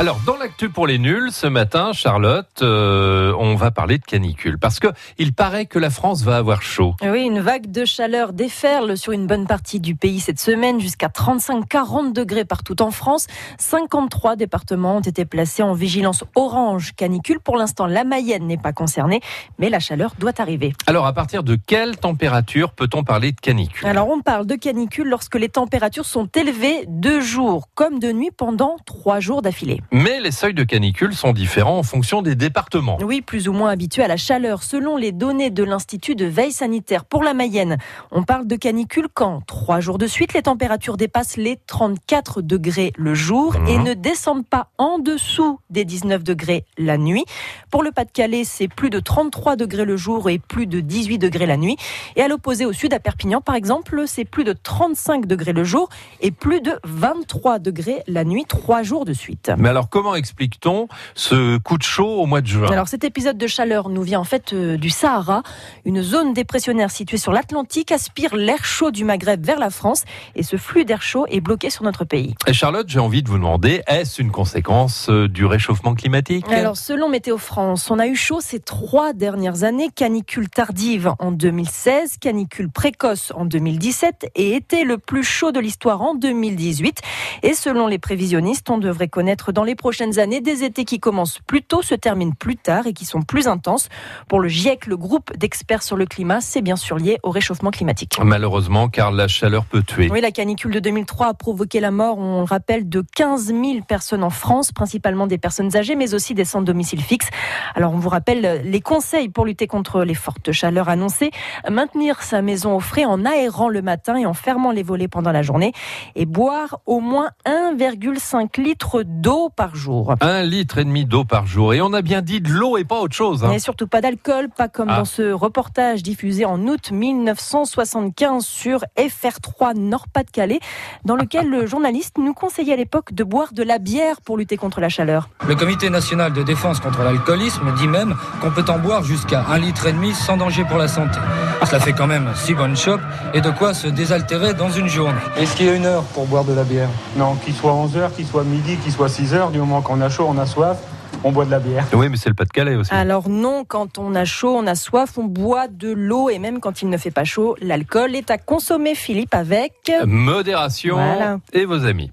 Alors, dans l'actu pour les nuls, ce matin, Charlotte, euh, on va parler de canicule. Parce que il paraît que la France va avoir chaud. Oui, une vague de chaleur déferle sur une bonne partie du pays cette semaine, jusqu'à 35-40 degrés partout en France. 53 départements ont été placés en vigilance orange canicule. Pour l'instant, la Mayenne n'est pas concernée, mais la chaleur doit arriver. Alors, à partir de quelle température peut-on parler de canicule? Alors, on parle de canicule lorsque les températures sont élevées de jour comme de nuit pendant trois jours d'affilée. Mais les seuils de canicule sont différents en fonction des départements. Oui, plus ou moins habitués à la chaleur. Selon les données de l'Institut de veille sanitaire pour la Mayenne, on parle de canicule quand trois jours de suite, les températures dépassent les 34 degrés le jour et Mhm. ne descendent pas en dessous des 19 degrés la nuit. Pour le Pas-de-Calais, c'est plus de 33 degrés le jour et plus de 18 degrés la nuit. Et à l'opposé au sud, à Perpignan par exemple, c'est plus de 35 degrés le jour et plus de 23 degrés la nuit, trois jours de suite. Mais alors, comment explique-t-on ce coup de chaud au mois de juin Alors cet épisode de chaleur nous vient en fait euh, du Sahara. Une zone dépressionnaire située sur l'Atlantique aspire l'air chaud du Maghreb vers la France et ce flux d'air chaud est bloqué sur notre pays. Et Charlotte, j'ai envie de vous demander, est-ce une conséquence euh, du réchauffement climatique? Alors selon Météo France, on a eu chaud ces trois dernières années. Canicule tardive en 2016, canicule précoce en 2017 et été le plus chaud de l'histoire en 2018. Et selon les prévisionnistes, on devrait connaître dans les prochaines années des étés qui commencent plus tôt, se terminent plus tard et qui sont plus intenses. Pour le GIEC, le groupe d'experts sur le climat, c'est bien sûr lié au réchauffement climatique. Malheureusement, car la chaleur peut tuer. Oui, la canicule de 2003 a provoqué la mort, on le rappelle, de 15 000 personnes en France, principalement des personnes âgées, mais aussi des sans domicile fixe. Alors, on vous rappelle les conseils pour lutter contre les fortes chaleurs annoncées. Maintenir sa maison au frais en aérant le matin et en fermant les volets pendant la journée. Et boire au moins 1,5 litre d'eau par jour. Un litre et demi d'eau par jour. Et on a bien dit de l'eau et pas autre chose. hein. Et surtout pas d'alcool, pas comme Ah. dans ce reportage diffusé en août 1975 sur FR3 Nord-Pas-de-Calais, dans lequel le journaliste nous conseillait à l'époque de boire de la bière pour lutter contre la chaleur. Le Comité national de défense contre l'alcoolisme dit même qu'on peut en boire jusqu'à un litre et demi sans danger pour la santé. Cela fait quand même six bonnes chopes et de quoi se désaltérer dans une journée. Est-ce qu'il y a une heure pour boire de la bière? Non, qu'il soit 11h, qu'il soit midi, qu'il soit 6h, du moment qu'on a chaud, on a soif, on boit de la bière. Oui, mais c'est le Pas-de-Calais aussi. Alors non, quand on a chaud, on a soif, on boit de l'eau et même quand il ne fait pas chaud, l'alcool est à consommer, Philippe, avec... Modération Voilà. et vos amis.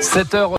7 heures.